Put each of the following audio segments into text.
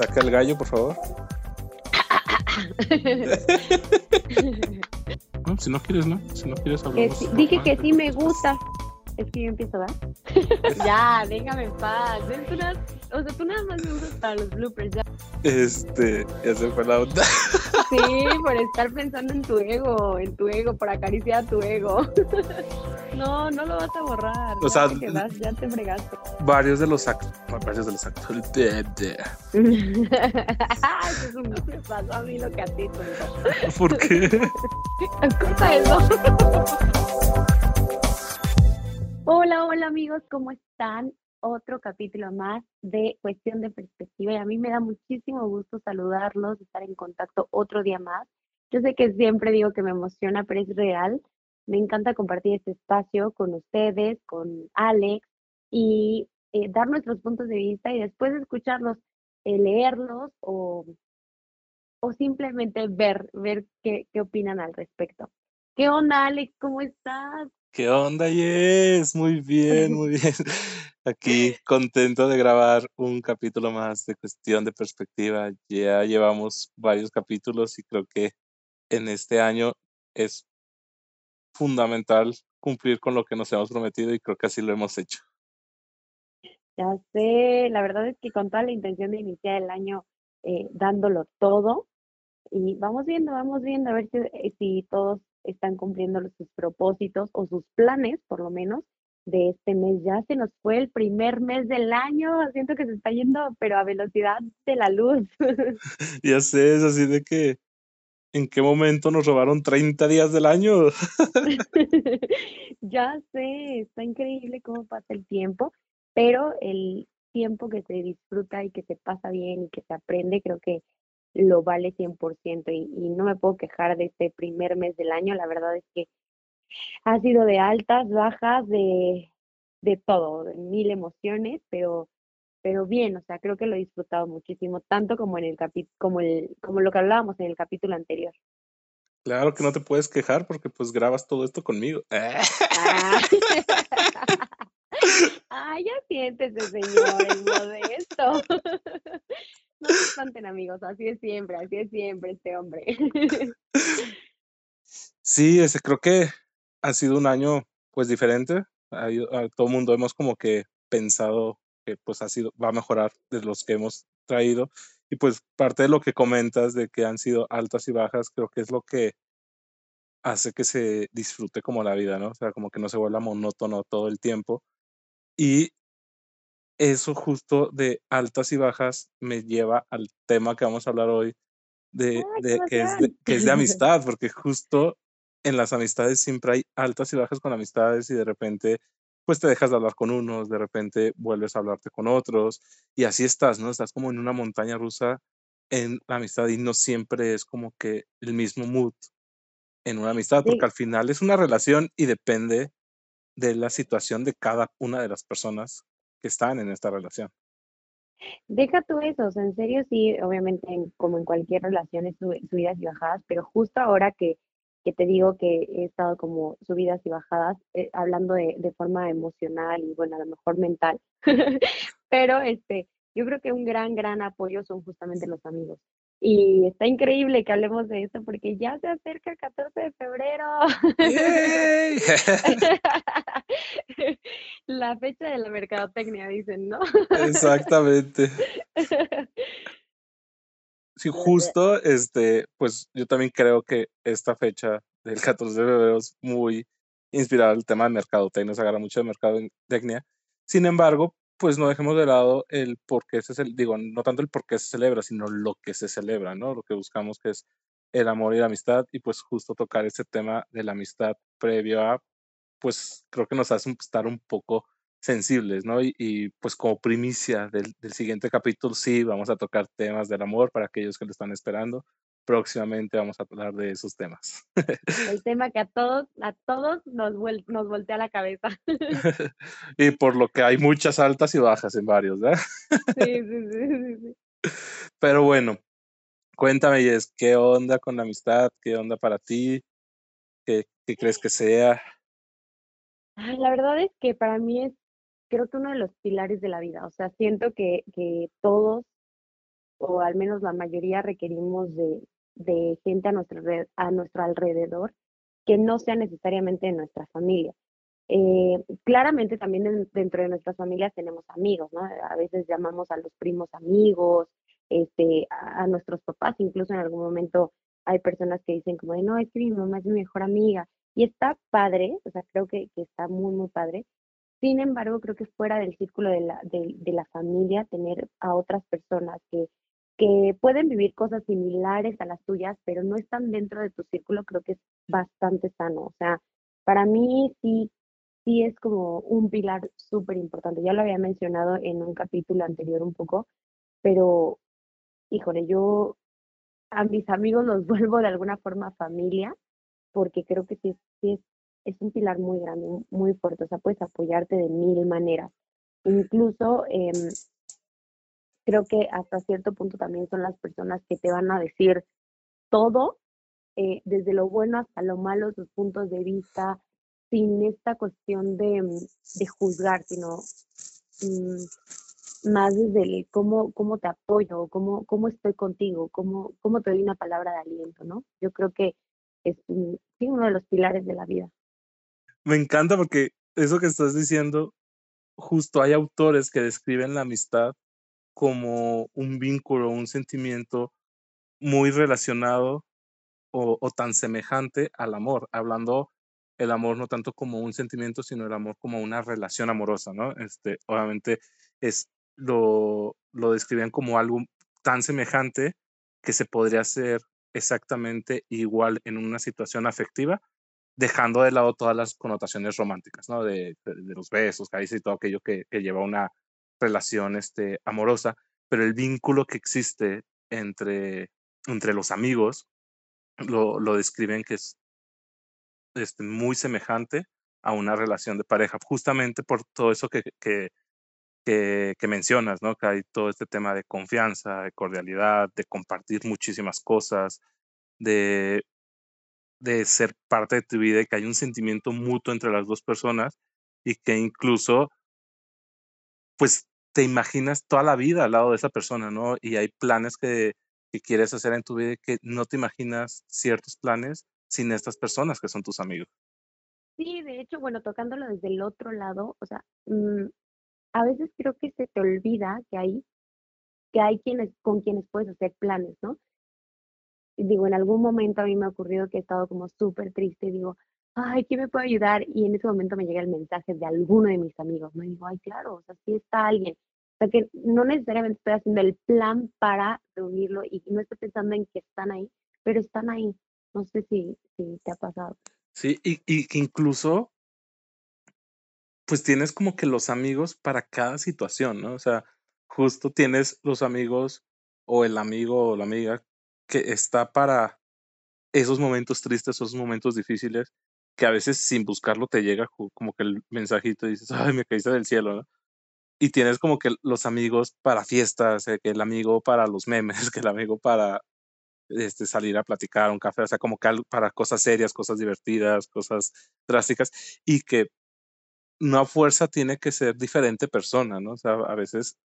Saca el gallo, por favor. no, si no quieres, no. Si no quieres hablar. dije que sí me gusta. Es que yo empiezo, ¿verdad? ya, déjame en paz. o sea, tú nada más me usas para los bloopers, ya. Este, ya se fue la onda. sí, por estar pensando en tu ego, en tu ego, por acariciar tu ego. no, no lo vas a borrar. O sea, ya te fregaste. Varios de los actos, varios de los actos. Eso es un me pasó a mí lo que a ti, ¿Por qué? Escucha eso. Hola, hola amigos, ¿cómo están? Otro capítulo más de Cuestión de Perspectiva y a mí me da muchísimo gusto saludarlos, estar en contacto otro día más. Yo sé que siempre digo que me emociona, pero es real. Me encanta compartir este espacio con ustedes, con Alex y eh, dar nuestros puntos de vista y después escucharlos, eh, leerlos o, o simplemente ver, ver qué, qué opinan al respecto. ¿Qué onda, Alex? ¿Cómo estás? ¿Qué onda, Yes? Muy bien, muy bien. Aquí contento de grabar un capítulo más de cuestión de perspectiva. Ya llevamos varios capítulos y creo que en este año es fundamental cumplir con lo que nos hemos prometido y creo que así lo hemos hecho. Ya sé, la verdad es que con toda la intención de iniciar el año eh, dándolo todo y vamos viendo, vamos viendo a ver si, eh, si todos están cumpliendo sus propósitos o sus planes, por lo menos, de este mes. Ya se nos fue el primer mes del año, siento que se está yendo, pero a velocidad de la luz. ya sé, es así de que, ¿en qué momento nos robaron 30 días del año? ya sé, está increíble cómo pasa el tiempo, pero el tiempo que se disfruta y que se pasa bien y que se aprende, creo que lo vale 100% y, y no me puedo quejar de este primer mes del año. La verdad es que ha sido de altas, bajas, de, de todo, de mil emociones, pero, pero bien, o sea, creo que lo he disfrutado muchísimo, tanto como en el capítulo, como el, como lo que hablábamos en el capítulo anterior. Claro que no te puedes quejar porque pues grabas todo esto conmigo. Ah. Ay, ya siéntese, señor, el modesto. No se espanten, amigos, así es siempre, así es siempre este hombre. Sí, ese, creo que ha sido un año pues diferente. A, todo el mundo hemos como que pensado que pues ha sido, va a mejorar de los que hemos traído. Y pues parte de lo que comentas de que han sido altas y bajas, creo que es lo que hace que se disfrute como la vida, ¿no? O sea, como que no se vuelva monótono todo el tiempo. Y eso justo de altas y bajas me lleva al tema que vamos a hablar hoy, de, que, es de, que es de amistad, porque justo en las amistades siempre hay altas y bajas con amistades y de repente pues te dejas de hablar con unos, de repente vuelves a hablarte con otros y así estás, ¿no? Estás como en una montaña rusa en la amistad y no siempre es como que el mismo mood en una amistad, porque al final es una relación y depende de la situación de cada una de las personas que están en esta relación. Deja tú eso, o sea, en serio sí, obviamente como en cualquier relación es subidas y bajadas, pero justo ahora que, que te digo que he estado como subidas y bajadas, eh, hablando de, de, forma emocional y bueno, a lo mejor mental, pero este, yo creo que un gran, gran apoyo son justamente los amigos. Y está increíble que hablemos de esto porque ya se acerca el 14 de febrero. la fecha de la mercadotecnia, dicen, ¿no? Exactamente. Sí, justo, este, pues yo también creo que esta fecha del 14 de febrero es muy inspirada al tema de mercadotecnia, se agarra mucho de mercadotecnia. Sin embargo, pues no dejemos de lado el por qué se digo, no tanto el por qué se celebra, sino lo que se celebra, ¿no? Lo que buscamos que es el amor y la amistad y pues justo tocar ese tema de la amistad previo a, pues creo que nos hace estar un poco sensibles, ¿no? Y, pues como primicia del, del, siguiente capítulo, sí, vamos a tocar temas del amor para aquellos que lo están esperando próximamente vamos a hablar de esos temas. El tema que a todos, a todos nos, nos voltea la cabeza. y por lo que hay muchas altas y bajas en varios, ¿verdad? Sí, sí, sí, sí. Pero bueno, cuéntame, Jess, ¿qué onda con la amistad? ¿Qué onda para ti? ¿Qué, qué crees que sea? La verdad es que para mí es, creo que uno de los pilares de la vida. O sea, siento que, que todos o al menos la mayoría requerimos de, de gente a nuestro, a nuestro alrededor que no sea necesariamente de nuestra familia. Eh, claramente también dentro de nuestras familias tenemos amigos, ¿no? A veces llamamos a los primos amigos, este, a, nuestros papás, incluso en algún momento hay personas que dicen como de, no, es que mi mamá es mi mejor amiga. Y está padre, o sea, creo que, que está muy, muy padre. Sin embargo, creo que fuera del círculo de la, de, de la familia, tener a otras personas que, que pueden vivir cosas similares a las tuyas, pero no están dentro de tu círculo, creo que es bastante sano. O sea, para mí sí sí es como un pilar súper importante. Ya lo había mencionado en un capítulo anterior un poco, pero híjole, yo a mis amigos los vuelvo de alguna forma familia, porque creo que sí, sí es, es un pilar muy grande, muy fuerte, o sea, puedes apoyarte de mil maneras. Incluso em, creo que hasta cierto punto también son las personas que te van a decir todo, eh, desde lo bueno hasta lo malo, sus puntos de vista, sin esta cuestión de, mm, de juzgar, sino mm, más desde cómo, cómo te apoyo, cómo, cómo estoy contigo, cómo, cómo te doy una palabra de aliento, ¿no? Yo creo que es uno de los pilares de la vida. Me encanta porque eso que estás diciendo, justo hay autores que describen la amistad como un vínculo, un sentimiento muy relacionado o, o tan semejante al amor, hablando el amor no tanto como un sentimiento, sino el amor como una relación amorosa, ¿no? Este, obviamente es, lo, lo describían como algo tan semejante que se podría hacer exactamente igual en una situación afectiva, dejando de lado todas las connotaciones románticas, ¿no? De, los besos, caricias y todo aquello que, que, lleva una relación este, amorosa, pero el vínculo que existe entre, entre los amigos lo, lo describen que es este, muy semejante a una relación de pareja, justamente por todo eso que, que, que, que, mencionas, ¿no? Que hay todo este tema de confianza, de cordialidad, de compartir muchísimas cosas, de, de ser parte de tu vida y que hay un sentimiento mutuo entre las dos personas y que incluso, pues, te imaginas toda la vida al lado de esa persona, ¿no? Y hay planes que, que quieres hacer en tu vida que no te imaginas ciertos planes sin estas personas que son tus amigos. Sí, de hecho, bueno, tocándolo desde el otro lado, o sea, mmm, a veces creo que se te olvida que hay, que hay quienes, con quienes puedes hacer planes, ¿no? Digo, en algún momento a mí me ha ocurrido que he estado como súper triste digo, ay, ¿quién me puede ayudar? Y en ese momento me llega el mensaje de alguno de mis amigos. Y digo, ay, claro, o sea, sí está alguien. O sea, que no necesariamente estoy haciendo el plan para reunirlo y no estoy pensando en que están ahí, pero están ahí. No sé si, si te ha pasado. Sí, y, y incluso, pues tienes como que los amigos para cada situación, ¿no? O sea, justo tienes los amigos o el amigo o la amiga que está para esos momentos tristes, esos momentos difíciles, que a veces sin buscarlo te llega como que el mensajito y dices, ay, me caíste del cielo, ¿no? Y tienes como que los amigos para fiestas, eh, que el amigo para los memes, que el amigo para este, salir a platicar un café, o sea, como que para cosas serias, cosas divertidas, cosas drásticas, y que no a fuerza tiene que ser diferente persona, ¿no? O sea, a veces,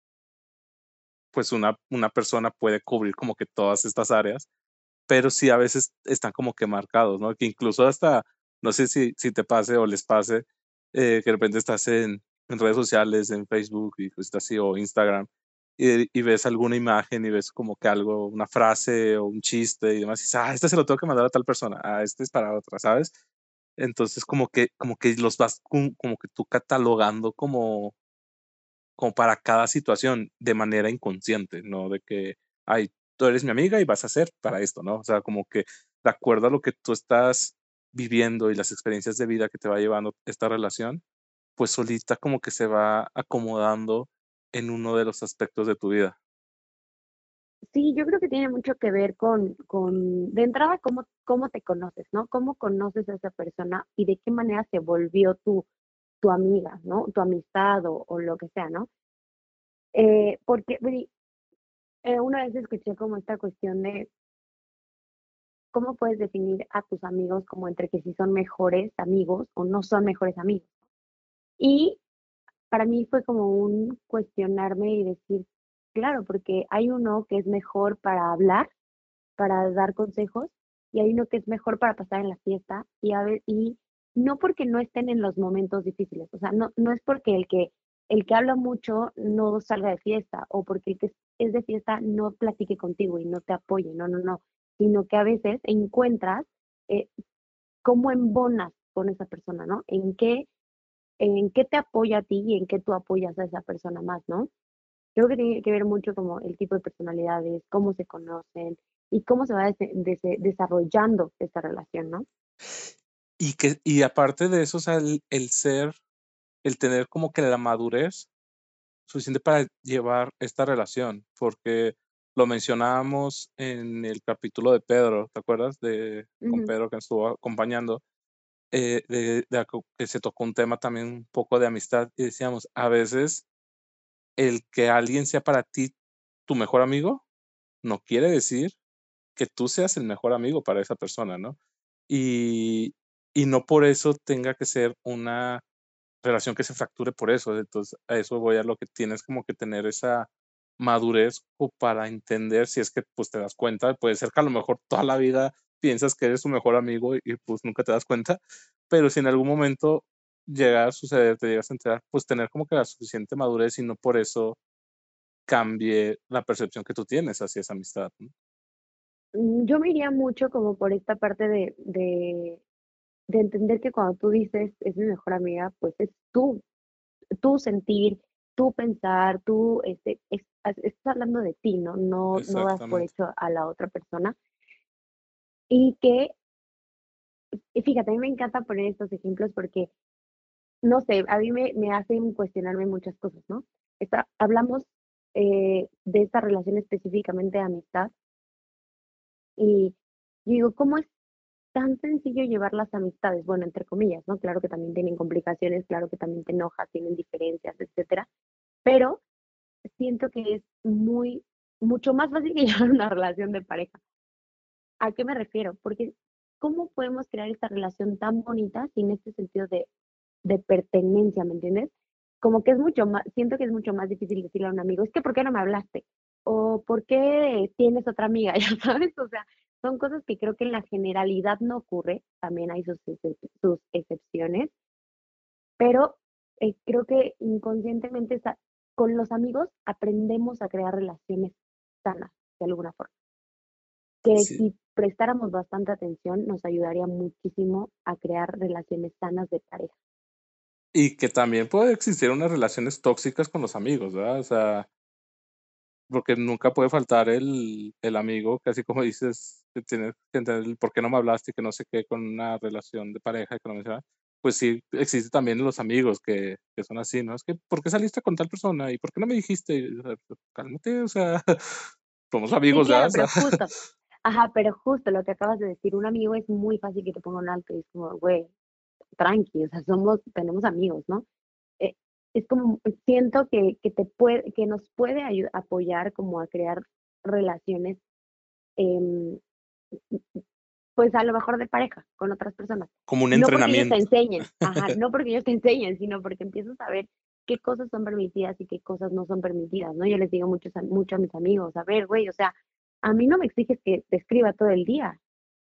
pues una, una persona puede cubrir como que todas estas áreas, pero sí a veces están como que marcados, ¿no? Que incluso hasta, no sé si, si te pase o les pase, eh, que de repente estás en, en redes sociales, en Facebook y pues así, o Instagram, y, y, ves alguna imagen y ves como que algo, una frase o un chiste y demás, y dices, ah, este se lo tengo que mandar a tal persona, ah, este es para otra, ¿sabes? Entonces como que, como que los vas como que tú catalogando como, como para cada situación de manera inconsciente, ¿no? De que, ay, tú eres mi amiga y vas a hacer para esto, ¿no? O sea, como que de acuerdo a lo que tú estás viviendo y las experiencias de vida que te va llevando esta relación, pues solita como que se va acomodando en uno de los aspectos de tu vida? Sí, yo creo que tiene mucho que ver con, con de entrada, cómo, cómo te conoces, ¿no? Cómo conoces a esa persona y de qué manera se volvió tu, tu amiga, ¿no? Tu amistad o, o lo que sea, ¿no? Eh, porque eh, una vez escuché como esta cuestión de cómo puedes definir a tus amigos como entre que si son mejores amigos o no son mejores amigos. Y para mí fue como un cuestionarme y decir, claro, porque hay uno que es mejor para hablar, para dar consejos, y hay uno que es mejor para pasar en la fiesta, y a ver, y no porque no estén en los momentos difíciles, o sea, no, no es porque el que, el que habla mucho no salga de fiesta, o porque el que es de fiesta no platique contigo y no te apoye, no, no, no, sino que a veces encuentras eh, cómo embonas con esa persona, ¿no? En qué, en qué te apoya a ti y en qué tú apoyas a esa persona más, ¿no? Creo que tiene que ver mucho como el tipo de personalidades, cómo se conocen y cómo se va desarrollando esta relación, ¿no? Y que, y aparte de eso, o sea, el, el ser, el tener como que la madurez suficiente para llevar esta relación, porque lo mencionábamos en el capítulo de Pedro, ¿te acuerdas? De con Pedro que estuvo acompañando, eh, de, que se tocó un tema también un poco de amistad y decíamos, a veces el que alguien sea para ti tu mejor amigo no quiere decir que tú seas el mejor amigo para esa persona, ¿no? Y, y no por eso tenga que ser una relación que se fracture por eso. Entonces, a eso voy a lo que tienes como que tener esa madurez o para entender si es que pues te das cuenta, puede ser que a lo mejor toda la vida piensas que eres su mejor amigo y, pues nunca te das cuenta, pero si en algún momento llega a suceder, te llegas a enterar, pues tener como que la suficiente madurez y no por eso cambie la percepción que tú tienes hacia esa amistad. Mm, yo me iría mucho como por esta parte de, de entender que cuando tú dices es mi mejor amiga, pues es tú, tú sentir, tú pensar, tú este, estás hablando de ti, ¿no? No, no das por hecho a la otra persona. Y que, fíjate, a mí me encanta poner estos ejemplos porque, no sé, a mí me, me hacen cuestionarme muchas cosas, ¿no? Está, hablamos eh, de esta relación específicamente de amistad y digo, ¿cómo es tan sencillo llevar las amistades? Bueno, entre comillas, ¿no? Claro que también tienen complicaciones, claro que también te enojas, tienen diferencias, etcétera, pero siento que es muy, mucho más fácil que llevar una relación de pareja. ¿A qué me refiero? Porque ¿cómo podemos crear esta relación tan bonita sin este sentido de, de pertenencia, ¿me entiendes? Como que es mucho más, siento que es mucho más difícil decirle a un amigo, es que ¿por qué no me hablaste? O ¿por qué tienes otra amiga? Ya sabes, o sea, son cosas que creo que en la generalidad no ocurre, también hay sus, sus excepciones, pero eh, creo que inconscientemente con los amigos aprendemos a crear relaciones sanas, de alguna forma. Que si prestáramos bastante atención, nos ayudaría muchísimo a crear relaciones sanas de pareja. Y que también puede existir unas relaciones tóxicas con los amigos, ¿verdad? O sea, porque nunca puede faltar el, el amigo, que así como dices, que tienes que entender por qué no me hablaste que no sé qué con una relación de pareja, que no me pues sí, existe también los amigos que, que, son así, ¿no? Es que, ¿por qué saliste con tal persona? ¿Y por qué no me dijiste? Cálmate, o sea, somos amigos ya. Pero justo, ajá, pero justo lo que acabas de decir, un amigo es muy fácil que te ponga un alto y es como, güey, tranqui, o sea, somos, tenemos amigos, ¿no? Es como, siento que, que, te puede, que nos puede apoyar como a crear relaciones eh, pues a lo mejor de pareja con otras personas. Como un entrenamiento. No porque ellos te enseñen, ajá, no porque ellos te enseñen, sino porque empiezas a ver qué cosas son permitidas y qué cosas no son permitidas, ¿no? Yo les digo mucho, mucho a mis amigos, a ver, güey, o sea, a mí no me exiges que te escriba todo el día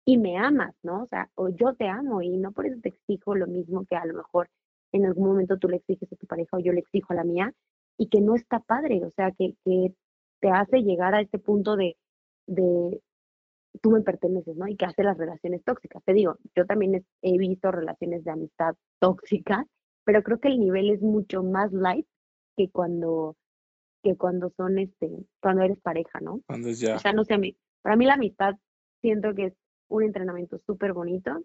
y me amas, ¿no? O sea, o yo te amo y no por eso te exijo lo mismo que a lo mejor en algún momento tú le exiges a tu pareja o yo le exijo a la mía y que no está padre, o sea, que, que te hace llegar a este punto de, de, tú me perteneces, ¿no? Y que hace las relaciones tóxicas. Te digo, yo también he visto relaciones de amistad tóxicas, pero creo que el nivel es mucho más light que cuando que cuando son este, cuando eres pareja, ¿no? Cuando es ya. O sea, no sé, para mí la amistad siento que es un entrenamiento súper bonito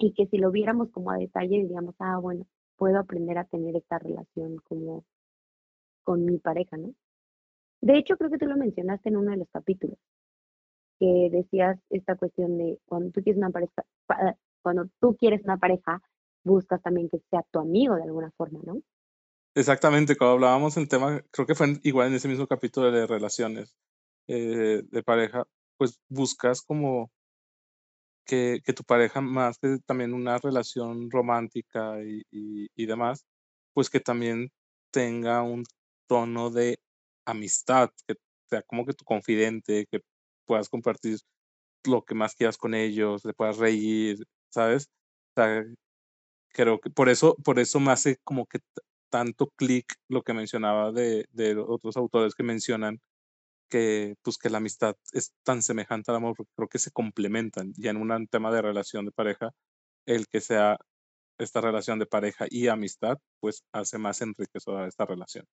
y que si lo viéramos como a detalle diríamos, ah, bueno, puedo aprender a tener esta relación como con mi pareja, ¿no? De hecho, creo que tú lo mencionaste en uno de los capítulos, que decías esta cuestión de cuando tú quieres una pareja, cuando tú quieres una pareja, buscas también que sea tu amigo de alguna forma, ¿no? Exactamente, cuando hablábamos el tema, creo que fue igual en ese mismo capítulo de relaciones eh, de pareja, pues buscas como que, que, tu pareja, más que también una relación romántica y, y, demás, pues que también tenga un tono de amistad, que sea como que tu confidente, que puedas compartir lo que más quieras con ellos, te puedas reír, ¿sabes? O creo que por eso, por eso me hace como que tanto clic lo que mencionaba de, de otros autores que mencionan que, pues, que la amistad es tan semejante al amor, porque creo que se complementan. Y en un tema de relación de pareja, el que sea esta relación de pareja y amistad, pues hace más enriquecedora esta relación.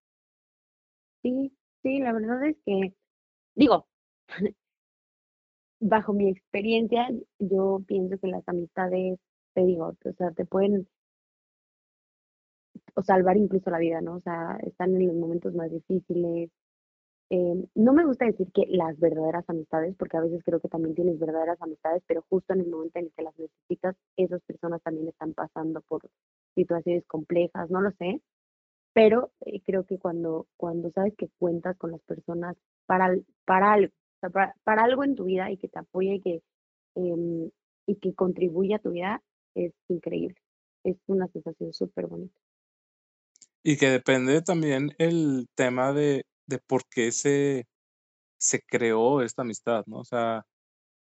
Sí, sí, la verdad es que, digo, bajo mi experiencia, yo pienso que las amistades, te digo, o sea, te pueden o salvar incluso la vida, ¿no? O sea, están en los momentos más difíciles. Em, no me gusta decir que las verdaderas amistades, porque a veces creo que también tienes verdaderas amistades, pero justo en el momento en el que las necesitas, esas personas también están pasando por situaciones complejas, no lo sé, pero eh, creo que cuando, cuando sabes que cuentas con las personas para, para algo, para, algo en tu vida y que te apoye y que, em, y que contribuya a tu vida, es increíble. Es una sensación súper bonita. Y que depende también el tema de, de por qué se, se creó esta amistad, ¿no? O sea,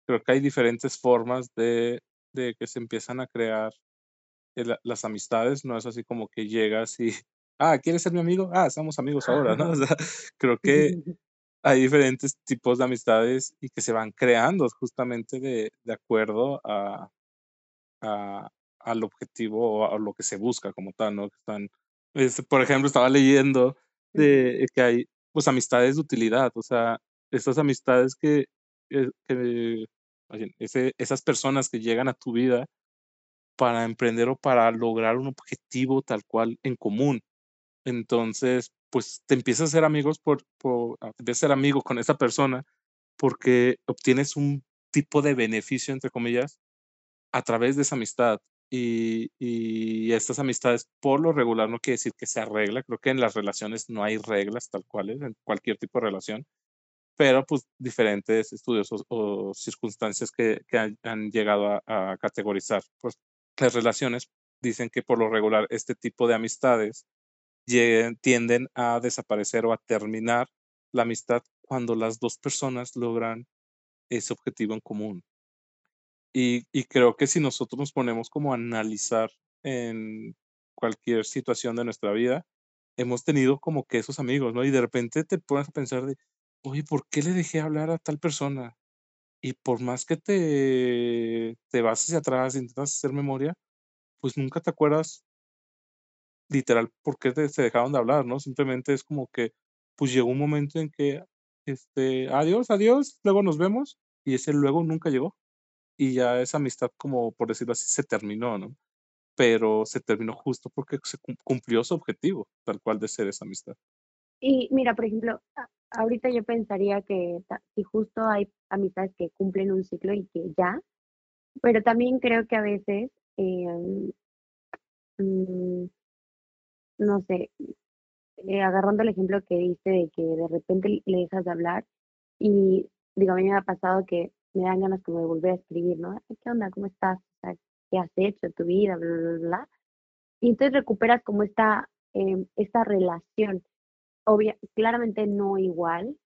creo que hay diferentes formas de, de que se empiezan a crear las amistades, no es así como que llegas y, ah, ¿quieres ser mi amigo? Ah, somos amigos ahora, ¿no? O sea, creo que hay diferentes tipos de amistades y que se van creando justamente de, de acuerdo a, a, al objetivo o a lo que se busca como tal, ¿no? Están, este, por ejemplo, estaba leyendo de que hay pues amistades de utilidad, o sea, estas amistades que, eh, que ese, esas personas que llegan a tu vida para emprender o para lograr un objetivo tal cual en común. Entonces, pues te empiezas a ser amigos por, por ah, te ser amigo con esa persona porque obtienes un tipo de beneficio, entre comillas, a través de esa amistad. Y, estas amistades, por lo regular, no quiere decir que se arregla. Creo que en las relaciones no hay reglas tal cuales, en cualquier tipo de relación, pero pues diferentes estudios o, circunstancias que, han, llegado a, categorizar. Pues las relaciones dicen que por lo regular este tipo de amistades tienden a desaparecer o a terminar la amistad cuando las dos personas logran ese objetivo en común. Y, y, creo que si nosotros nos ponemos como a analizar en cualquier situación de nuestra vida, hemos tenido como que esos amigos, ¿no? Y de repente te pones a pensar de, oye, ¿por qué le dejé hablar a tal persona? Y por más que te, te vas hacia atrás, intentas hacer memoria, pues nunca te acuerdas literal por qué te, se dejaron de hablar, ¿no? Simplemente es como que, pues llegó un momento en que, este, adiós, adiós, luego nos vemos, y ese luego nunca llegó y ya esa amistad, como por decirlo así, se terminó, ¿no? Pero se terminó justo porque se cumplió su objetivo, tal cual de ser esa amistad. Y mira, por ejemplo, ahorita yo pensaría que si justo hay amistades que cumplen un ciclo y que ya, pero también creo que a veces, em, mm, no sé, eh, agarrando el ejemplo que dice de que de repente le dejas de hablar y digo, a mí me ha pasado que me dan ganas como de volver a escribir, ¿no? ¿Qué onda? ¿Cómo estás? ¿Qué has hecho en tu vida? Bla, bla, bla. Y entonces recuperas como esta, em, esta relación. Obvia, claramente no igual,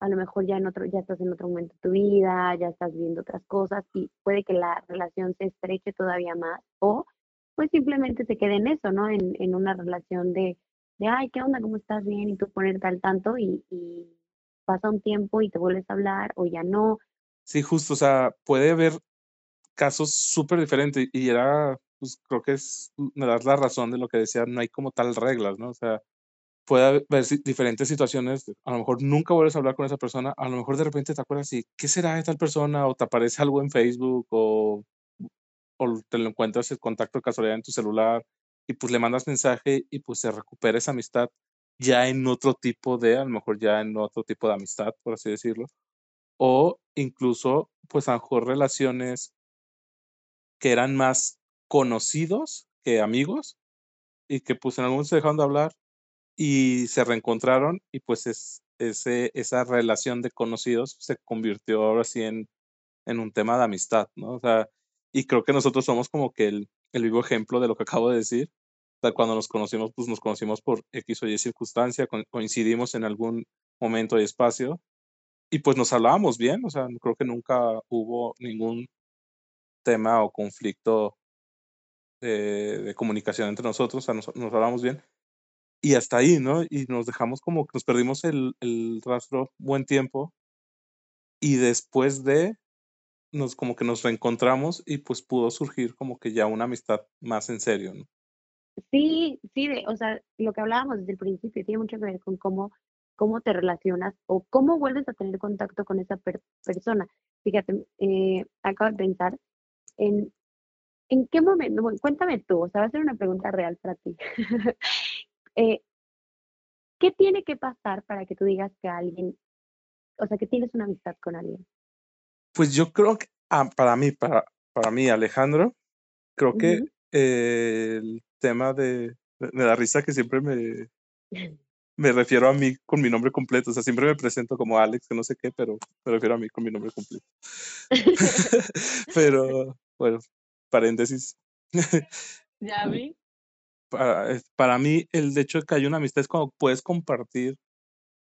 a lo mejor ya en otro, ya estás en otro momento de tu vida, ya estás viendo otras cosas y puede que la relación se estreche todavía más o pues simplemente se quede en eso, ¿no? En, una relación de, de, ay, ¿qué onda? ¿Cómo estás? Bien, y tú ponerte al tanto y pasa un tiempo y te vuelves a hablar o ya no, Sí, justo, o sea, puede haber casos súper diferentes y era, pues creo que es, me das la razón de lo que decía, no hay como tal reglas, ¿no? O sea, puede haber diferentes situaciones, a lo mejor nunca vuelves a hablar con esa persona, a lo mejor de repente te acuerdas y, ¿qué será de tal persona? O te aparece algo en Facebook o, o te lo encuentras el contacto de casualidad en tu celular y pues le mandas mensaje y pues se recupera esa amistad ya en otro tipo de, a lo mejor ya en otro tipo de amistad, por así decirlo o incluso, pues, a lo mejor relaciones que eran más conocidos que amigos y que, pues, en algún momento se dejaron de hablar y se reencontraron y, pues, es ese esa relación de conocidos se convirtió ahora sí en en un tema de amistad, ¿no? O sea, y creo que nosotros somos como que el el vivo ejemplo de lo que acabo de decir. O cuando nos conocimos, pues nos conocimos por X o Y circunstancia, coincidimos en algún momento y espacio y pues nos hablábamos bien, o sea, creo que nunca hubo ningún tema o conflicto de, comunicación entre nosotros, o sea, nos, nos hablábamos bien y hasta ahí, ¿no? Y nos dejamos como que nos perdimos el, el rastro buen tiempo y después de nos como que nos reencontramos y pues pudo surgir como que ya una amistad más en serio, ¿no? Sí, sí, o sea, lo que hablábamos desde el principio tiene mucho que ver con cómo, cómo te relacionas o cómo vuelves a tener contacto con esa persona. Fíjate, eh, acabo de pensar en, en qué momento, bueno, cuéntame tú, o sea, va a ser una pregunta real para ti. Eh, ¿Qué tiene que pasar para que tú digas que alguien, o sea, que tienes una amistad con alguien? Pues yo creo que ah, para mí, para, para mí, Alejandro, creo que el tema de, me da risa que siempre me, me refiero a mí con mi nombre completo. O sea, siempre me presento como Alex, que no sé qué, pero me refiero a mí con mi nombre completo. pero, bueno, paréntesis. ya vi. Para, para mí, el hecho de que haya una amistad es como puedes compartir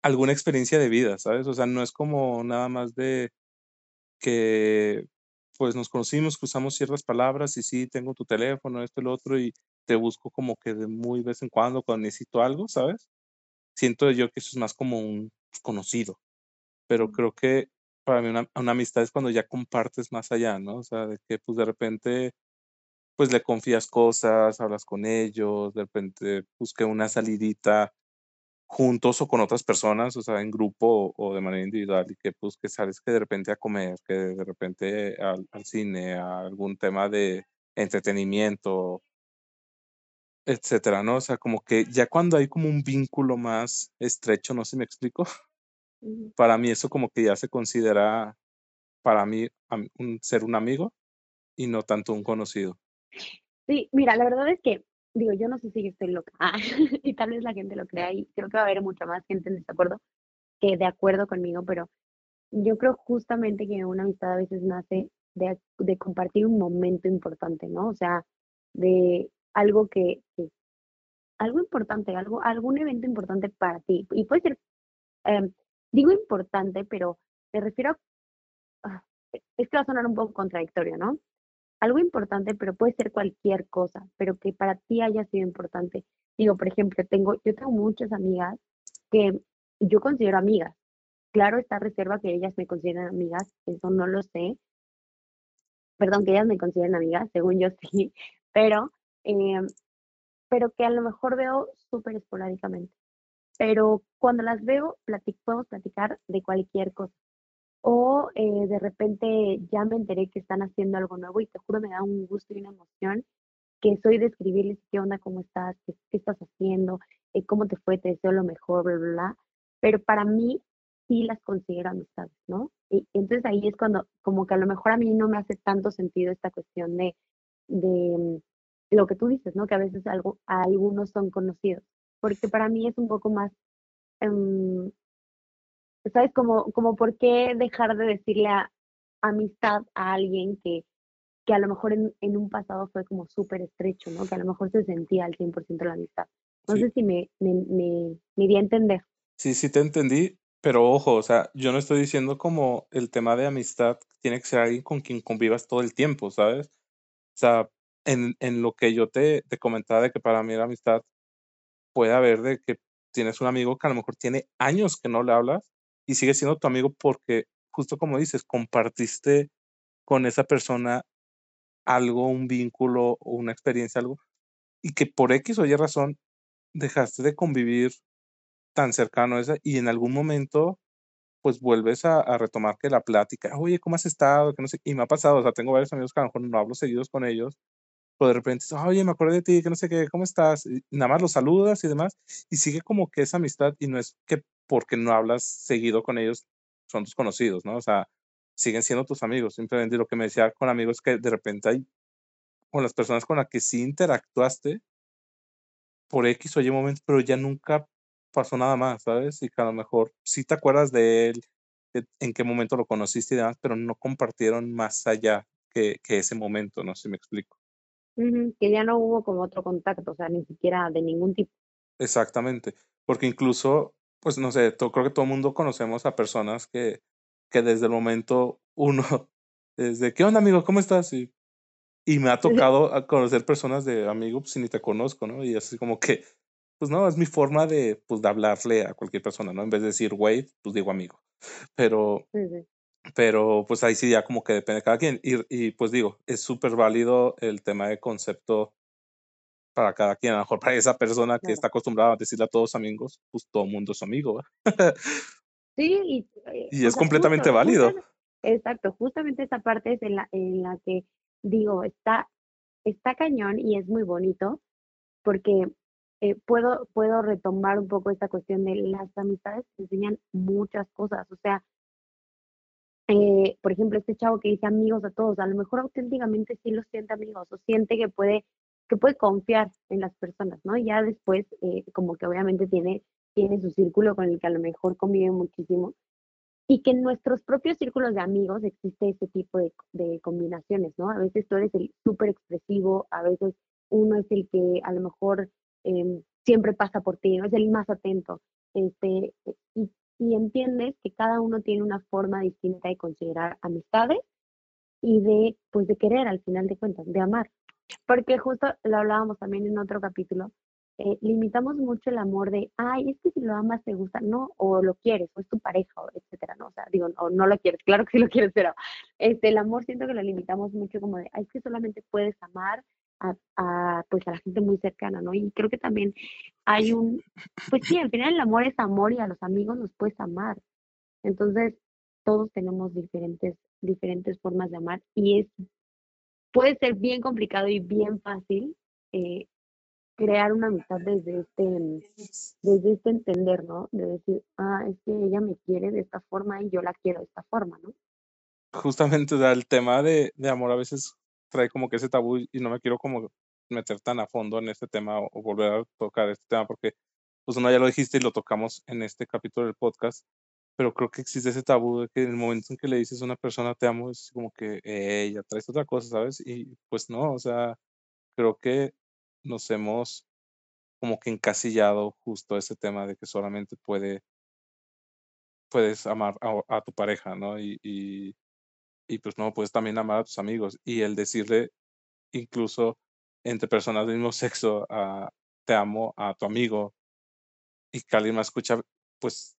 alguna experiencia de vida, ¿sabes? O sea, no es como nada más de que pues nos conocimos, cruzamos ciertas palabras y sí, tengo tu teléfono, esto y lo otro, y te busco como que de muy vez en cuando cuando necesito algo, ¿sabes? Siento yo que eso es más como un conocido, pero creo que para mí una, una amistad es cuando ya compartes más allá, ¿no? O sea, de que pues de repente pues le confías cosas, hablas con ellos, de repente busque una salidita juntos o con otras personas, o sea, en grupo o, de manera individual, y que pues que sales que de repente a comer, que de repente al, al cine, a algún tema de entretenimiento, etcétera, ¿no? O sea, como que ya cuando hay como un vínculo más estrecho, no sé si me explico, para mí eso como que ya se considera, para mí, un, ser un amigo y no tanto un conocido. Sí, mira, la verdad es que, digo, yo no sé si estoy loca, y tal vez la gente lo crea, y creo que va a haber mucha más gente en desacuerdo que de acuerdo conmigo, pero yo creo justamente que una amistad a veces nace de, de compartir un momento importante, ¿no? O sea, de algo que, algo importante, algo, algún evento importante para ti. Y puede ser, em, digo importante, pero me refiero a, ah, es que va a sonar un poco contradictorio, ¿no? Algo importante, pero puede ser cualquier cosa, pero que para ti haya sido importante. Digo, por ejemplo, tengo, yo tengo muchas amigas que yo considero amigas. Claro, está reserva que ellas me consideren amigas, eso no lo sé. Perdón, que ellas me consideren amigas, según yo sí, pero Em, pero que a lo mejor veo súper esporádicamente. Pero cuando las veo, podemos platicar de cualquier cosa. O eh, de repente ya me enteré que están haciendo algo nuevo y te juro me da un gusto y una emoción que soy de escribirles qué onda, cómo estás, qué, estás haciendo, eh, cómo te fue, te deseo lo mejor, bla, bla, bla. Pero para mí sí las considero amistades, ¿no? Y entonces ahí es cuando como que a lo mejor a mí no me hace tanto sentido esta cuestión de, de lo que tú dices, ¿no? Que a veces algo, algunos son conocidos, porque para mí es un poco más, em, ¿sabes? Como, como por qué dejar de decirle a, amistad a alguien que, que a lo mejor en, en un pasado fue como súper estrecho, ¿no? Que a lo mejor se sentía al 100% la amistad. No sé si me, me, me, me di a entender. Sí, sí te entendí, pero ojo, o sea, yo no estoy diciendo como el tema de amistad tiene que ser alguien con quien convivas todo el tiempo, ¿sabes? O sea, en, en lo que yo te, te comentaba de que para mí la amistad puede haber de que tienes un amigo que a lo mejor tiene años que no le hablas y sigue siendo tu amigo porque, justo como dices, compartiste con esa persona algo, un vínculo una experiencia, algo, y que por X o Y razón dejaste de convivir tan cercano a esa y en algún momento pues vuelves a, a, retomar que la plática, oye, ¿cómo has estado? Que no sé, y me ha pasado, o sea, tengo varios amigos que a lo mejor no hablo seguidos con ellos, pero de repente, oye, me acuerdo de ti, que no sé qué, ¿cómo estás? Y nada más los saludas y demás, y sigue como que esa amistad, y no es que porque no hablas seguido con ellos, son tus conocidos, ¿no? O sea, siguen siendo tus amigos. Simplemente lo que me decía con amigos que de repente hay, con las personas con las que sí interactuaste, por X o Y momentos, pero ya nunca pasó nada más, ¿sabes? Y que a lo mejor sí te acuerdas de él, en qué momento lo conociste y demás, pero no compartieron más allá que, que ese momento, no sé si me explico. Ujú, que ya no hubo como otro contacto, o sea, ni siquiera de ningún tipo. Exactamente, porque incluso, pues, no sé, to creo que todo mundo conocemos a personas que que desde el momento uno, desde: "¿Qué onda, amigo? ¿Cómo estás?". Y y me ha tocado a conocer personas de: "Amigo, pues, si ni te conozco", ¿no? Y así como que, pues no, es mi forma de, pues, de hablarle a cualquier persona, ¿no? En vez de decir güey, pues, digo amigo. Pero Sí, sí. Pero, pues, ahí sí ya como que depende de cada quien. Y y, pues, digo, es superválido el tema de concepto para cada quien. A lo mejor para esa persona que Claro. está acostumbrada a decirle a todos amigos, pues, todo mundo es amigo. Sí, y, eh, Y es sea, justo, completamente justa válido. exacto, justamente esa parte es en la en la que digo, está está cañón y es muy bonito, porque, eh, puedo puedo retomar un poco esta cuestión de las amistades te enseñan muchas cosas, o sea eh, por ejemplo, este chavo que dice amigos a todos, a lo mejor auténticamente sí los siente amigos, o siente que puede que puede confiar en las personas, ¿no? Y ya después, eh, como que obviamente tiene tiene su círculo con el que a lo mejor convive muchísimo, y que en nuestros propios círculos de amigos existe ese tipo de de combinaciones, ¿no? A veces tú eres el superexpresivo, a veces uno es el que a lo mejor, em, siempre pasa por ti, ¿no? Es el más atento, este, y y entiendes que cada uno tiene una forma distinta de considerar amistades y de, pues, de querer al final de cuentas, de amar. Porque justo lo hablábamos también en otro capítulo, eh, limitamos mucho el amor de: "Ay, es que si lo amas te gusta", no, o lo quieres, o es tu pareja, etcétera, ¿no? O sea, digo, o no lo quieres, claro que sí lo quieres, pero, este, el amor siento que lo limitamos mucho como de: "Ay, es que solamente puedes amar a a, pues, a la gente muy cercana", ¿no? Y creo que también hay un pues sí, al final el amor es amor y a los amigos los puedes amar. Entonces, todos tenemos diferentes diferentes formas de amar y es puede ser bien complicado y bien fácil, eh, crear una amistad desde este desde este entender, ¿no? De decir: "Ah, es que ella me quiere de esta forma y yo la quiero de esta forma", ¿no? Justamente, el tema de de amor a veces trae como que ese tabú, y no me quiero como meter tan a fondo en este tema, o o volver a tocar este tema, porque, pues, uno ya lo dijiste y lo tocamos en este capítulo del podcast, pero creo que existe ese tabú de que en el momento en que le dices a una persona: "Te amo", es como que: "Ey, ya traes otra cosa", ¿sabes? Y, pues no, o sea, creo que nos hemos como que encasillado justo ese tema de que solamente puede puedes amar a a tu pareja, ¿no? Y y y, pues, no, puedes también amar a tus amigos. Y el decirle, incluso entre personas del mismo sexo, ah, te amo a tu amigo y que alguien más escucha, pues,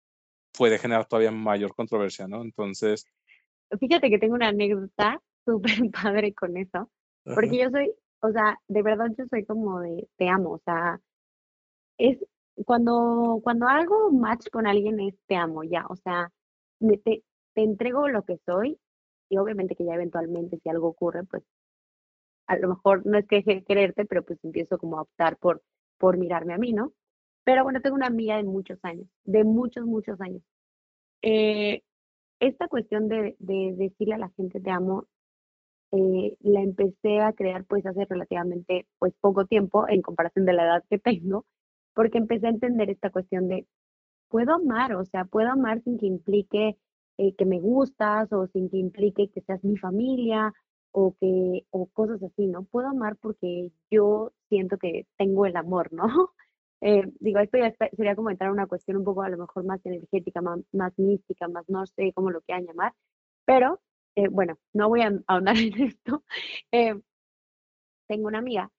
puede generar todavía mayor controversia, ¿no? Entonces Fíjate que tengo una anécdota súper padre con eso, Ajá. porque yo soy, o sea, de verdad yo soy como de te amo, o sea, es cuando cuando hago match con alguien es te amo, ya, o sea, me te te entrego lo que soy y obviamente que ya eventualmente si algo ocurre, pues a lo mejor no es que deje de quererte, pero pues empiezo como a optar por por mirarme a mí, ¿no? Pero bueno, tengo una amiga de muchos años, de muchos, muchos años. Eh, esta cuestión de de decirle a la gente te amo, eh, la empecé a crear, pues, hace relativamente, pues, poco tiempo en comparación de la edad que tengo, porque empecé a entender esta cuestión de puedo amar, o sea, puedo amar sin que implique, eh, que me gustas, o sin que implique que seas mi familia, o que o cosas así, ¿no? Puedo amar porque yo siento que tengo el amor, ¿no? Eh, digo, esto ya sería como entrar a una cuestión un poco, a lo mejor, más energética, ma más mística, más no sé cómo lo quieran llamar, pero, eh, bueno, no voy a ahondar en esto. Eh tengo una amiga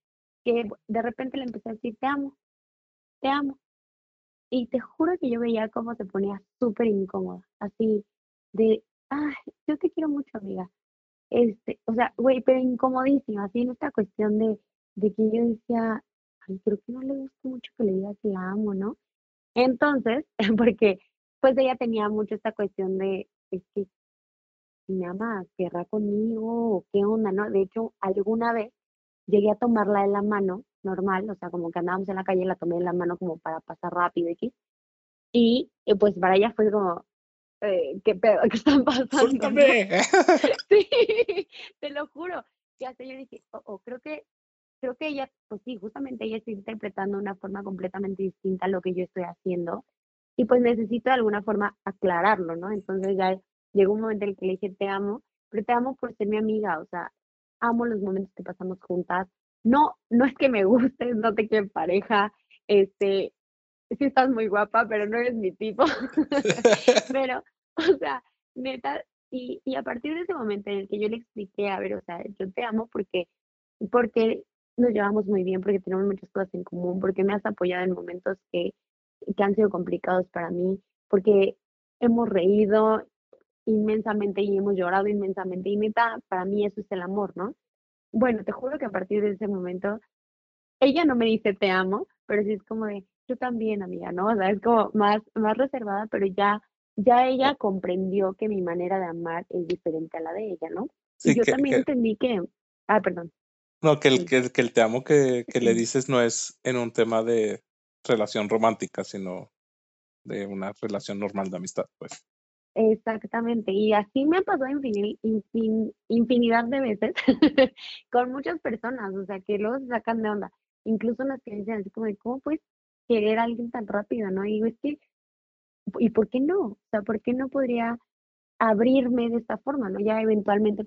que de repente le empecé a decir: "Te amo, te amo". Y te juro que yo veía cómo se ponía superincómoda, así de: "Ay, yo te quiero mucho, amiga". Este, o sea, güey, pero incomodísima, así en esta cuestión de de que yo decía: "Ay, creo que no le gusta mucho que le diga que la amo", ¿no? Entonces, porque, pues, ella tenía mucho esta cuestión de: "Es que si me ama, ¿querrá conmigo o qué onda?", ¿no? De hecho, alguna vez llegué a tomarla de la mano, normal, o sea, como que andábamos en la calle, la tomé de la mano como para pasar rápido, equis, y, eh, pues, para ella fue como, eh, ¿qué pedo? ¿Qué está pasando, no? Sí, te lo juro, que hasta yo dije: "Oh, oh, creo que creo que ella, pues sí, justamente ella está interpretando una forma completamente distinta a lo que yo estoy haciendo, y pues necesito de alguna forma aclararlo", ¿no? Entonces, ya llegó un momento en el que le dije: "Te amo, pero te amo por ser mi amiga", o sea, amo los momentos que pasamos juntas, no, no es que me gustes, no te quiero pareja, este, sí estás muy guapa, pero no eres mi tipo. Pero, o sea, neta, y, y a partir de ese momento en el que yo le expliqué, a ver, o sea, yo te amo porque, porque nos llevamos muy bien, porque tenemos muchas cosas en común, porque me has apoyado en momentos que, que han sido complicados para mí, porque hemos reído inmensamente y hemos llorado inmensamente. Y neta, para mí eso es el amor, ¿no? Bueno, te juro que a partir de ese momento, ella no me dice te amo, pero sí es como de, yo también, amiga, ¿no? O sea, es como más, más reservada, pero ya, ya ella comprendió que mi manera de amar es diferente a la de ella, ¿no? Y Sí, yo que, también que, entendí que, ah, perdón, no, que el, sí. que, el que el te amo que, que le dices no es en un tema de relación romántica, sino de una relación normal de amistad, pues. Exactamente, y así me ha pasado infini- infin- infinidad de veces con muchas personas, o sea, que luego se sacan de onda, incluso las que dicen así como de, ¿cómo puedes querer a alguien tan rápido, no? Y digo, es que, ¿y por qué no? O sea, ¿por qué no podría abrirme de esta forma, no? Ya eventualmente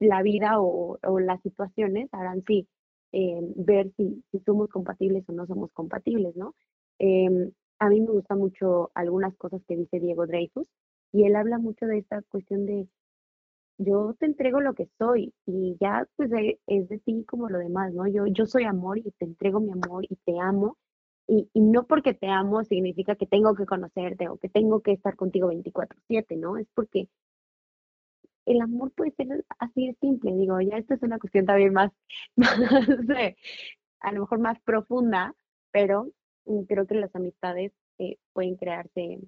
la vida o, o las situaciones harán sí eh, ver si, si somos compatibles o no somos compatibles, ¿no? Em, a mí me gustan mucho algunas cosas que dice Diego Dreyfus y él habla mucho de esta cuestión de yo te entrego lo que soy y ya pues e- es de ti como lo demás, ¿no? Yo, yo soy amor y te entrego mi amor y te amo y, y no porque te amo significa que tengo que conocerte o que tengo que estar contigo veinticuatro siete ¿no? Es porque el amor puede ser así de simple, digo, ya esta es una cuestión también más, más a lo mejor más profunda, pero mm, creo que las amistades eh, pueden crearse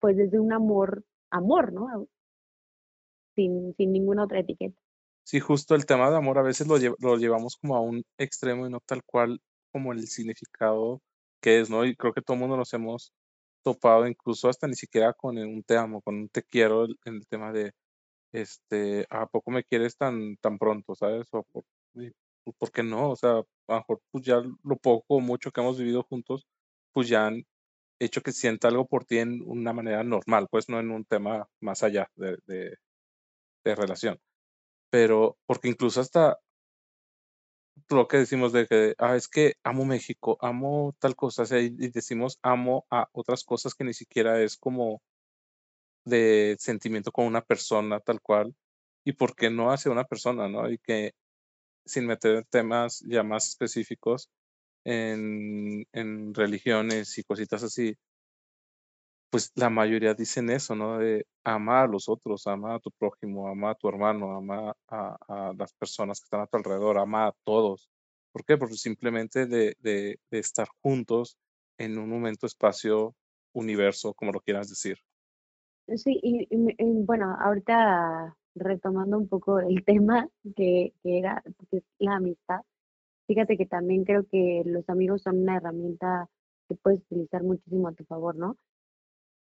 pues desde un amor, amor, ¿no? Sin, sin ninguna otra etiqueta. Sí, justo el tema de amor a veces lo, lle- lo llevamos como a un extremo y no tal cual como el significado que es, ¿no? Y creo que todo el mundo nos hemos topado, incluso hasta ni siquiera con un te amo, con un te quiero, en el tema de, este, ¿a poco me quieres tan, tan pronto, ¿sabes? O por, ¿por qué no? O sea, a lo mejor pues ya lo poco o mucho que hemos vivido juntos, pues ya han hecho que sienta algo por ti en una manera normal, pues no en un tema más allá de de relación. Pero, porque incluso hasta lo que decimos de que, ah, es que amo México, amo tal cosa, y, decimos amo a otras cosas que ni siquiera es como de sentimiento con una persona tal cual, y por qué no hacia una persona, ¿no? Y que sin meter temas ya más específicos en, en religiones y cositas así, pues la mayoría dicen eso, ¿no? De ama a los otros, ama a tu prójimo, ama a tu hermano, ama a, a las personas que están a tu alrededor, ama a todos. ¿Por qué? Porque simplemente de, de, de estar juntos en un momento, espacio, universo, como lo quieras decir. Sí, y, y y bueno, ahorita retomando un poco el tema que, que era que es la amistad, fíjate que también creo que los amigos son una herramienta que puedes utilizar muchísimo a tu favor, ¿no?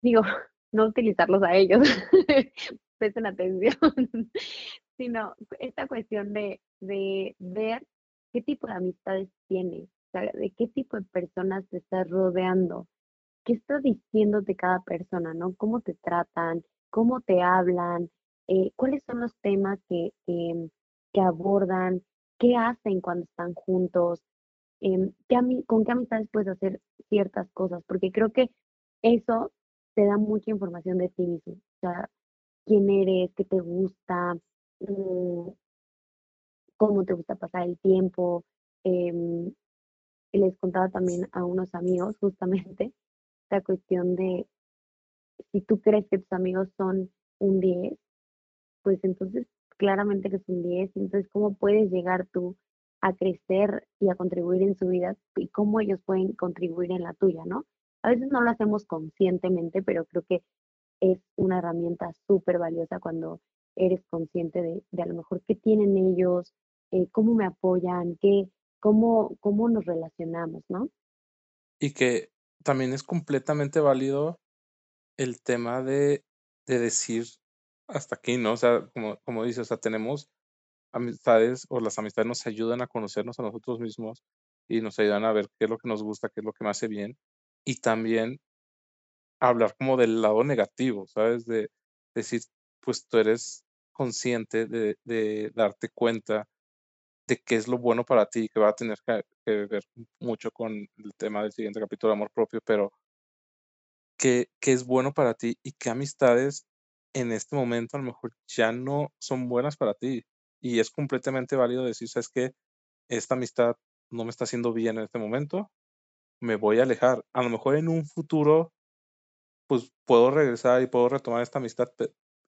Digo, no utilizarlos a ellos, presten atención, sino esta cuestión de, de ver qué tipo de amistades tienes, de qué tipo de personas te estás rodeando, qué está diciéndote cada persona, ¿no? ¿Cómo te tratan? ¿Cómo te hablan? Eh, ¿cuáles son los temas que, que, que abordan? ¿Qué hacen cuando están juntos? Em, ¿qué ¿con qué amistades puedes hacer ciertas cosas? Porque creo que eso te da mucha información de ti mismo. O sea, quién eres, qué te gusta, mm, cómo te gusta pasar el tiempo. Em, les contaba también a unos amigos justamente esta cuestión de si tú crees que tus amigos son un 10 pues entonces claramente que es un 10 entonces cómo puedes llegar tú a crecer y a contribuir en su vida y cómo ellos pueden contribuir en la tuya, ¿no? A veces no lo hacemos conscientemente, pero creo que es una herramienta súper valiosa cuando eres consciente de, de a lo mejor qué tienen ellos, eh, cómo me apoyan, qué, cómo, cómo nos relacionamos, ¿no? Y que también es completamente válido el tema de, de decir hasta aquí, ¿no? O sea, como, como dices, o sea, tenemos amistades o las amistades nos ayudan a conocernos a nosotros mismos y nos ayudan a ver qué es lo que nos gusta, qué es lo que me hace bien y también hablar como del lado negativo, ¿sabes? De decir, pues tú eres consciente de, darte cuenta de qué es lo bueno para ti, que va a tener que que ver mucho con el tema del siguiente capítulo amor propio, pero qué qué es bueno para ti y qué amistades en este momento a lo mejor ya no son buenas para ti. Y es completamente válido decir: "¿Sabes qué? Esta amistad no me está haciendo bien en este momento, me voy a alejar". A lo mejor en un futuro, pues, puedo regresar y puedo retomar esta amistad,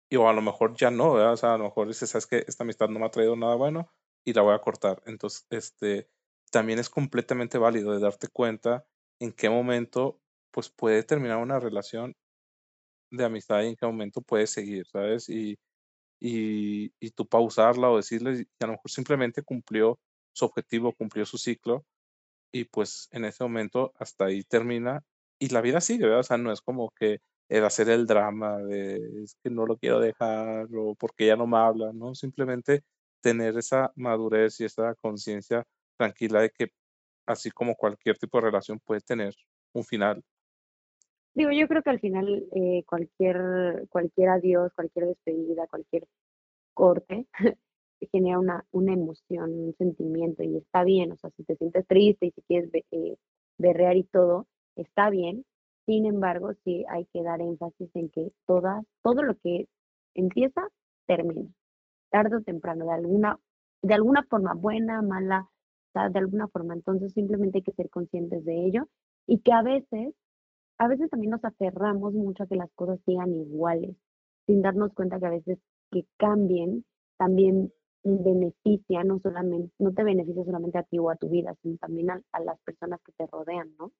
y o a lo mejor ya no, ¿verdad? O sea, a lo mejor dices: "¿Sabes qué? Esta amistad no me ha traído nada bueno y la voy a cortar". Entonces, este, también es completamente válido de darte cuenta en qué momento, pues, puede terminar una relación de amistad y en qué momento puede seguir, ¿sabes? Y y y tú pausarla o decirle, y a lo mejor simplemente cumplió su objetivo, cumplió su ciclo, y pues en ese momento hasta ahí termina y la vida sigue, ¿verdad? O sea, no es como que el hacer el drama de es que no lo quiero dejar o porque ya no me habla, ¿no? Simplemente tener esa madurez y esa conciencia tranquila de que así como cualquier tipo de relación puede tener un final. Digo, yo creo que al final, eh, cualquier cualquier adiós, cualquier despedida, cualquier corte, genera una una emoción, un sentimiento, y está bien, o sea, si te sientes triste y si quieres eh, berrear y todo, está bien. Sin embargo, sí hay que dar énfasis en que todas todo lo que empieza, termina, tarde o temprano, de alguna de alguna forma, buena, mala, de alguna forma. Entonces, simplemente hay que ser conscientes de ello, y que a veces a veces también nos aferramos mucho a que las cosas sigan iguales, sin darnos cuenta que a veces que cambien también beneficia, no solamente no te beneficia solamente a ti o a tu vida, sino también a a las personas que te rodean, ¿no?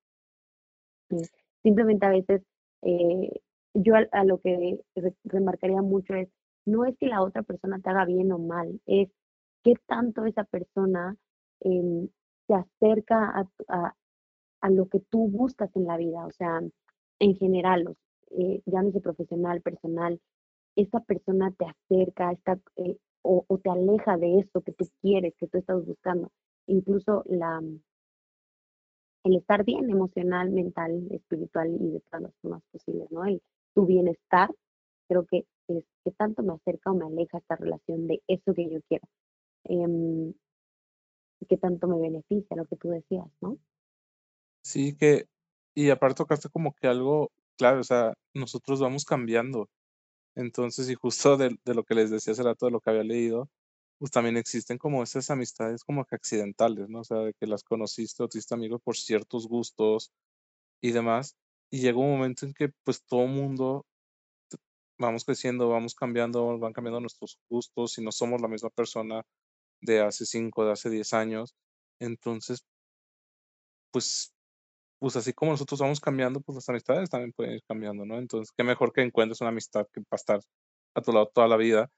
Simplemente a veces, eh, yo a lo que re remarcaría mucho es, no es que la otra persona te haga bien o mal, es qué tanto esa persona, em, se acerca a a a lo que tú buscas en la vida, o sea, en general, o eh, llámese profesional, personal, esa persona te acerca, está, eh, o te aleja de eso que tú quieres, que tú estás buscando. Incluso la el estar bien emocional, mental, espiritual y de todas las formas posibles, ¿no? El tu bienestar, creo que es qué tanto me acerca o me aleja esta relación de eso que yo quiero, em, qué tanto me beneficia, lo que tú decías, ¿no? Sí, que y aparte tocaste como que algo clave, o sea, nosotros vamos cambiando. Entonces, y justo de lo que les decía hace rato, de lo que había leído, pues también existen como esas amistades como que accidentales, ¿no? O sea, de que las conociste o te hiciste amigo por ciertos gustos y demás, y llega un momento en que, pues, todo mundo vamos creciendo, vamos cambiando, van cambiando nuestros gustos y no somos la misma persona de hace 5, de hace 10 años. Entonces pues pues así como nosotros vamos cambiando, pues las amistades también pueden ir cambiando, ¿no? Entonces, qué mejor que encuentres una amistad que va a estar a tu lado toda la vida,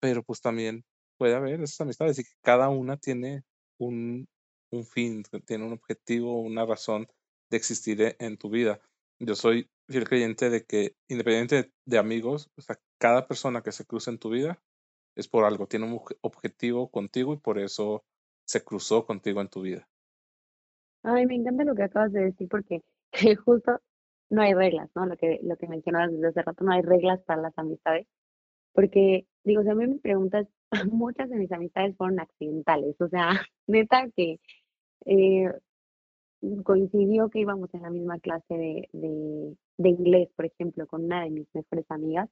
pero, pues, también puede haber esas amistades y que cada una tiene un un fin, tiene un objetivo, una razón de existir e en tu vida. Yo soy fiel creyente de que, independiente de amigos, o sea, cada persona que se cruza en tu vida es por algo, tiene un obje objetivo contigo y por eso se cruzó contigo en tu vida. Ay, me encanta lo que acabas de decir porque que justo no hay reglas, ¿no? Lo que lo que mencionabas desde hace rato, no hay reglas para las amistades, porque, digo, si a mí me preguntas, muchas de mis amistades fueron accidentales, o sea, neta que, eh, coincidió que íbamos en la misma clase de de de inglés, por ejemplo, con una de mis mejores amigas,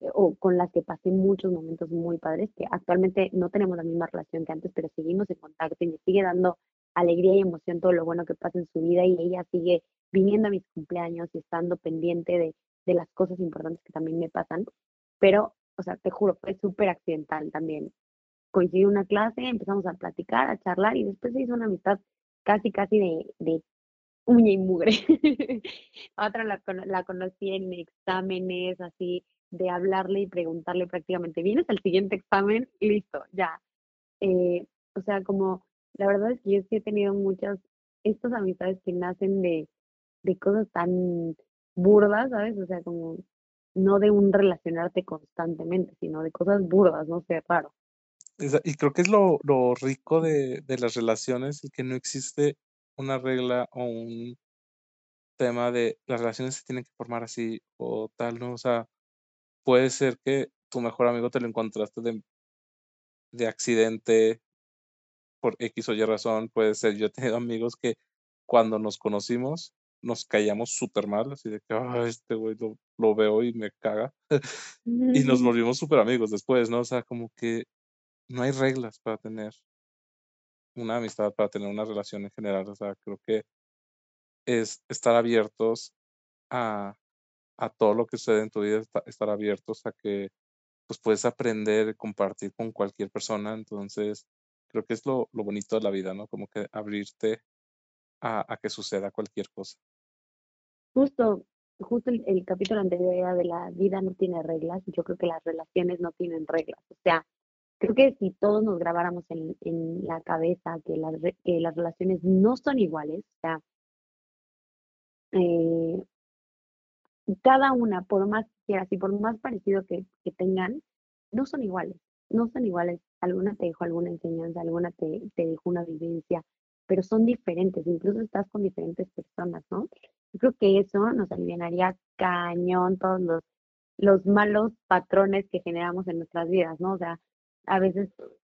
eh, o con las que pasé muchos momentos muy padres, que actualmente no tenemos la misma relación que antes, pero seguimos en contacto y me sigue dando alegría y emoción todo lo bueno que pasa en su vida, y ella sigue viniendo a mis cumpleaños y estando pendiente de de las cosas importantes que también me pasan. Pero, o sea, te juro, fue súper accidental también. Coincidió una clase, empezamos a platicar, a charlar, y después se hizo una amistad casi, casi de de uña y mugre. Otra la la conocí en exámenes, así, de hablarle y preguntarle prácticamente: "¿Vienes al siguiente examen?". Listo, ya. Eh, o sea, como la verdad es que yo sí he tenido muchas estas amistades que nacen de de cosas tan burdas, ¿sabes? O sea, como no de un relacionarte constantemente, sino de cosas burdas, no sé, raro. Y creo que es lo lo rico de de las relaciones, y que no existe una regla o un tema de las relaciones se tienen que formar así o tal, ¿no? O sea, puede ser que tu mejor amigo te lo encontraste de de accidente por X o Y razón, puede ser, yo he tenido amigos que cuando nos conocimos nos caíamos súper mal, así de que, ah, este güey lo, lo, veo y me caga. y nos volvimos súper amigos después, ¿no? O sea, como que no hay reglas para tener una amistad, para tener una relación en general. O sea, creo que es estar abiertos a, a todo lo que sucede en tu vida, estar abiertos a que pues puedes aprender, compartir con cualquier persona. Entonces, creo que es lo, lo bonito de la vida, ¿no? Como que abrirte a, a que suceda cualquier cosa. Justo, justo el, capítulo anterior era de la vida no tiene reglas, yo creo que las relaciones no tienen reglas. O sea, creo que si todos nos grabáramos en, en la cabeza que las, que las relaciones no son iguales, o sea, eh, cada una, por más que quieras y por más parecido que, que tengan, no son iguales, no son iguales. Alguna te dejó alguna enseñanza, alguna te, te dejó una vivencia, pero son diferentes, incluso estás con diferentes personas, ¿no? Yo creo que eso nos aliviaría cañón todos los, los malos patrones que generamos en nuestras vidas, ¿no? O sea, a veces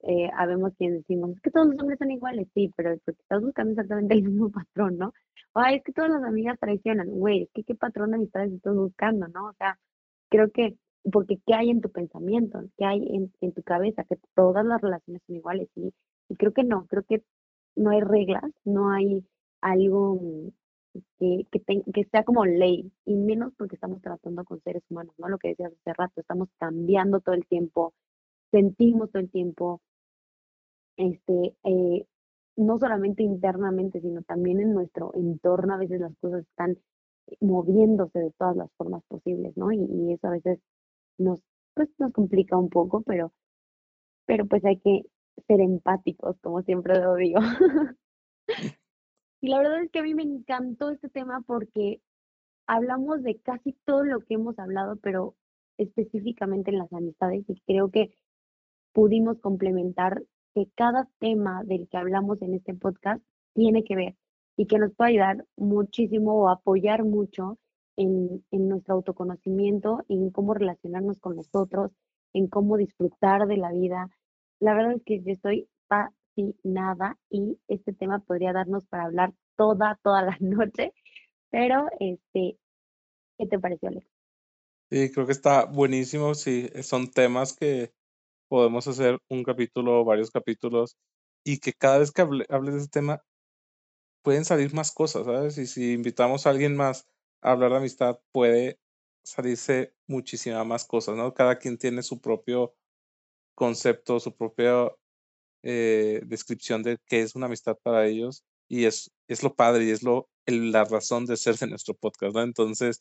eh, habemos quien decimos, es que todos los hombres son iguales, sí, pero porque estás buscando exactamente el mismo patrón, ¿no? Ay, es que todas las amigas traicionan, güey, es que qué patrón de amistades estás buscando, ¿no? O sea, creo que, porque ¿qué hay en tu pensamiento? ¿Qué hay en, en tu cabeza? Que todas las relaciones son iguales, ¿sí? Y creo que no, creo que no hay reglas, no hay algo que, que, que sea como ley, y menos porque estamos tratando con seres humanos, ¿no? Lo que decías hace rato, estamos cambiando todo el tiempo, sentimos todo el tiempo, este, eh, no solamente internamente, sino también en nuestro entorno, a veces las cosas están moviéndose de todas las formas posibles, ¿no? Y, eso a veces nos, pues, nos complica un poco, pero, pero pues hay que ser empáticos, como siempre lo digo. y la verdad es que a mí me encantó este tema porque hablamos de casi todo lo que hemos hablado, pero específicamente en las amistades y creo que pudimos complementar que cada tema del que hablamos en este podcast tiene que ver y que nos puede ayudar muchísimo o apoyar mucho en, en nuestro autoconocimiento, en cómo relacionarnos con nosotros, en cómo disfrutar de la vida. La verdad es que yo estoy fascinada y este tema podría darnos para hablar toda, toda la noche, pero este, ¿qué te pareció, Alex? Sí, creo que está buenísimo. Sí, son temas que podemos hacer un capítulo o varios capítulos y que cada vez que hable, hables de ese tema pueden salir más cosas, ¿sabes? Y si invitamos a alguien más hablar de amistad, puede salirse muchísimas más cosas, ¿no? Cada quien tiene su propio concepto, su propia eh, descripción de qué es una amistad para ellos y es, es lo padre y es lo, la razón de ser de nuestro podcast, ¿no? Entonces,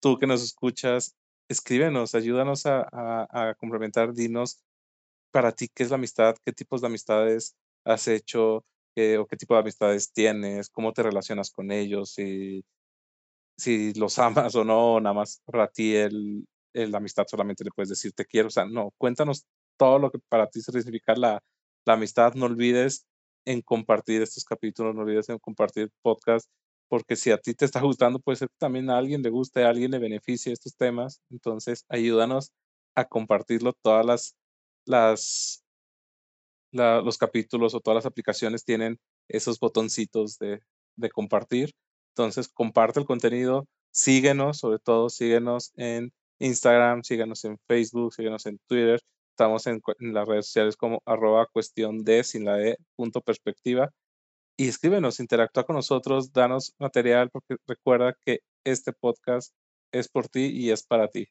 tú que nos escuchas, escríbenos, ayúdanos a, a, complementar, dinos para ti qué es la amistad, qué tipos de amistades has hecho qué, o qué tipo de amistades tienes, cómo te relacionas con ellos, si, si los amas o no, nada más para ti el, la amistad solamente le puedes decir te quiero, o sea, no, cuéntanos todo lo que para ti significa la, la amistad, no olvides en compartir estos capítulos, no olvides en compartir podcast, porque si a ti te está gustando, puede ser que también a alguien le guste, a alguien le beneficie estos temas, entonces ayúdanos a compartirlo todas las las, los capítulos o todas las aplicaciones tienen esos botoncitos de, de compartir. Entonces, comparte el contenido, síguenos, sobre todo síguenos en Instagram, síguenos en Facebook, síguenos en Twitter. Estamos en, las redes sociales como arroba cuestión de sin la E perspectiva. Y escríbenos, interactúa con nosotros, danos material, porque recuerda que este podcast es por ti y es para ti.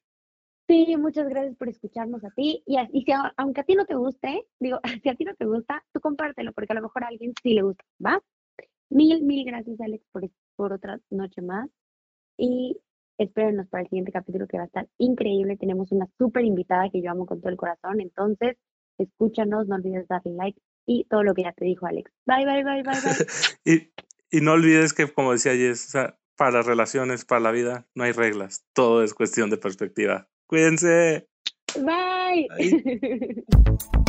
Sí, muchas gracias por escucharnos a ti. Y, y si, aunque a ti no te guste, digo, si a ti no te gusta, tú compártelo, porque a lo mejor a alguien sí le gusta, ¿va? Mil, mil gracias, Alex, por, por otra noche más. Y espérenos para el siguiente capítulo que va a estar increíble. Tenemos una súper invitada que yo amo con todo el corazón. Entonces, escúchanos, no olvides darle like y todo lo que ya te dijo Alex. Bye, bye, bye, bye, bye. y, y no olvides que, como decía Jess, o sea, para las relaciones, para la vida, no hay reglas. Todo es cuestión de perspectiva. Cuídense. Bye. Bye.